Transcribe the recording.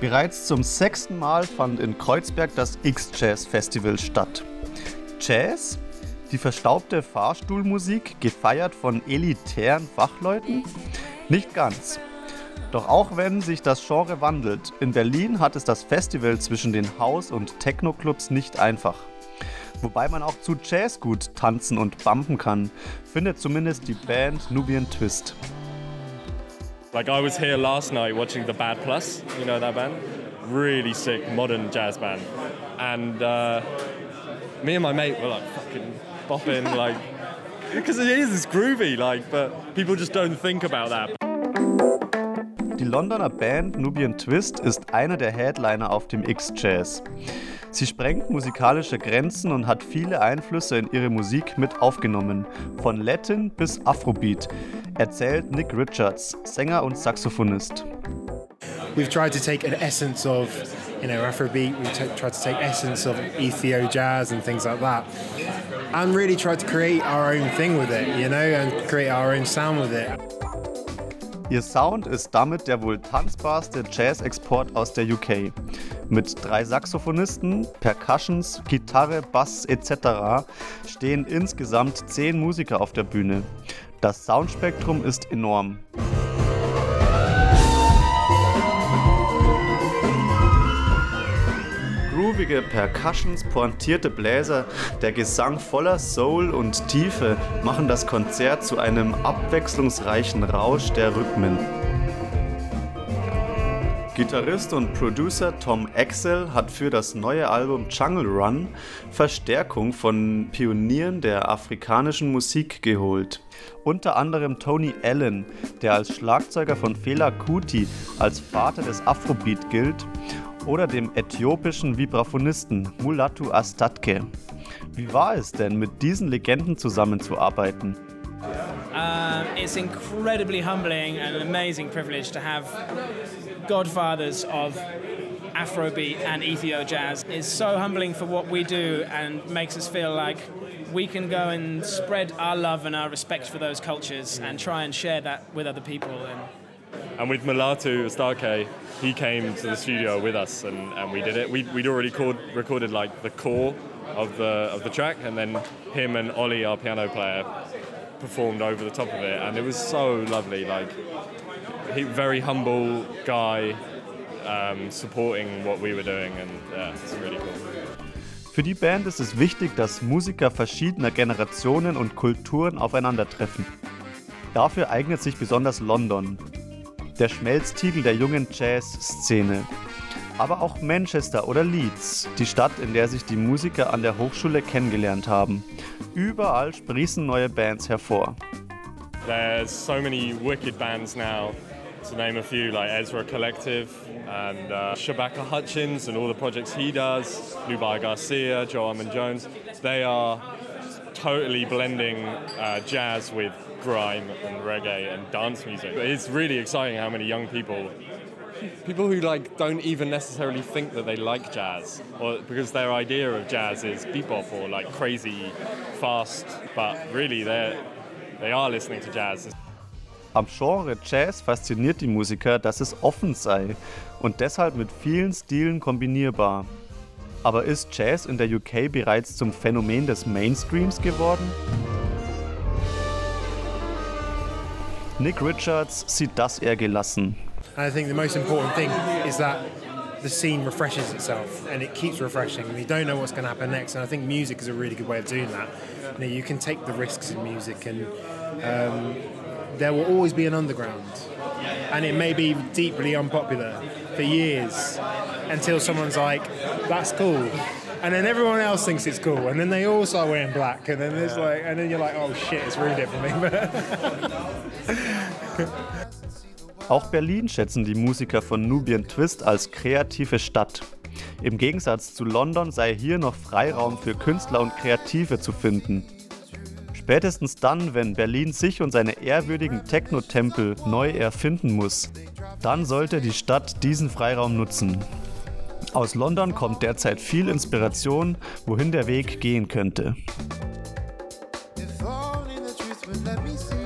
Bereits zum sechsten Mal fand in Kreuzberg das X-Jazz Festival statt. Jazz? Die verstaubte Fahrstuhlmusik, gefeiert von elitären Fachleuten? Nicht ganz. Doch auch wenn sich das Genre wandelt, in Berlin hat es das Festival zwischen den Haus- und Techno-Clubs nicht einfach. Wobei man auch zu Jazz gut tanzen und bumpen kann, findet zumindest die Band Nubian Twist. Like I was here last night watching the Bad Plus, you know that band? Really sick modern jazz band. And uh, me and my mate were like fucking bopping, like, because it is, it's groovy, like, but people just don't think about that. Londoner Band Nubian Twist ist einer der Headliner auf dem X-Jazz. Sie sprengt musikalische Grenzen und hat viele Einflüsse in ihre Musik mit aufgenommen, von Latin bis Afrobeat, erzählt Nick Richards, Sänger und Saxophonist. We've tried to take an essence of, you know, Afrobeat. We've tried to take essence of Ethio jazz and things like that, and really tried to create our own thing with it, you know, and create our own sound with it. Ihr Sound ist damit der wohl tanzbarste Jazz-Export aus der UK. Mit drei Saxophonisten, Percussions, Gitarre, Bass etc. stehen insgesamt zehn Musiker auf der Bühne. Das Soundspektrum ist enorm. Groovige Percussions, pointierte Bläser, der Gesang voller Soul und Tiefe machen das Konzert zu einem abwechslungsreichen Rausch der Rhythmen. Gitarrist und Producer Tom Axel hat für das neue Album Jungle Run Verstärkung von Pionieren der afrikanischen Musik geholt. Unter anderem Tony Allen, der als Schlagzeuger von Fela Kuti als Vater des Afrobeat gilt oder dem äthiopischen Vibraphonisten Mulatu Astatke. Wie war es denn, mit diesen Legenden zusammenzuarbeiten? Um, it's incredibly humbling and an amazing privilege to have godfathers of Afrobeat and Ethio jazz. It's so humbling for what we do and makes us feel like we can go and spread our love and our respect for those cultures and try and share that with other people. And, and with Mulatu Astatke, he came to the studio with us and, and we did it. We'd, we'd already called, recorded like the core of the of the track, and then him and Ollie, our piano player, performed over the top of it, and it was so lovely. Like, he very humble guy, um, supporting what we were doing, and yeah, it's really cool. Für die Band ist es wichtig, dass Musiker verschiedener Generationen und Kulturen aufeinandertreffen. Dafür eignet sich besonders London, der Schmelztiegel der jungen Jazz-Szene. Aber auch Manchester oder Leeds, die Stadt, in der sich die Musiker an der Hochschule kennengelernt haben. Überall sprießen neue Bands hervor. There's so many wicked bands now. To name a few, like Ezra Collective and uh, Shabaka Hutchins and all the projects he does, Nubai Garcia, Joe Armand Jones, they are totally blending uh, jazz with grime and reggae and dance music. It's really exciting how many young people people who like don't even necessarily think that they like jazz or because their idea of jazz is bebop or like crazy fast but really they they are listening to jazz Am Genre Jazz fasziniert die Musiker, dass es offen sei und deshalb mit vielen Stilen kombinierbar. Aber ist Jazz in der UK bereits zum Phänomen des Mainstreams geworden? Nick Richards sieht das eher gelassen. And I think the most important thing is that the scene refreshes itself and it keeps refreshing. You don't know what's going to happen next, and I think music is a really good way of doing that. You can take the risks in music, and um, there will always be an underground, and it may be deeply unpopular for years until someone's like, "That's cool." and then everyone else thinks it's cool, and then they all start wearing black, and then there's like, and then you're like, oh shit, it's ruined it for me. Auch Berlin schätzen die Musiker von Nubian Twist als kreative Stadt. Im Gegensatz zu London sei hier noch Freiraum für Künstler und Kreative zu finden. Spätestens dann, wenn Berlin sich und seine ehrwürdigen Techno-Tempel neu erfinden muss, dann sollte die Stadt diesen Freiraum nutzen. Aus London kommt derzeit viel Inspiration, wohin der Weg gehen könnte. If only the truth would let me see.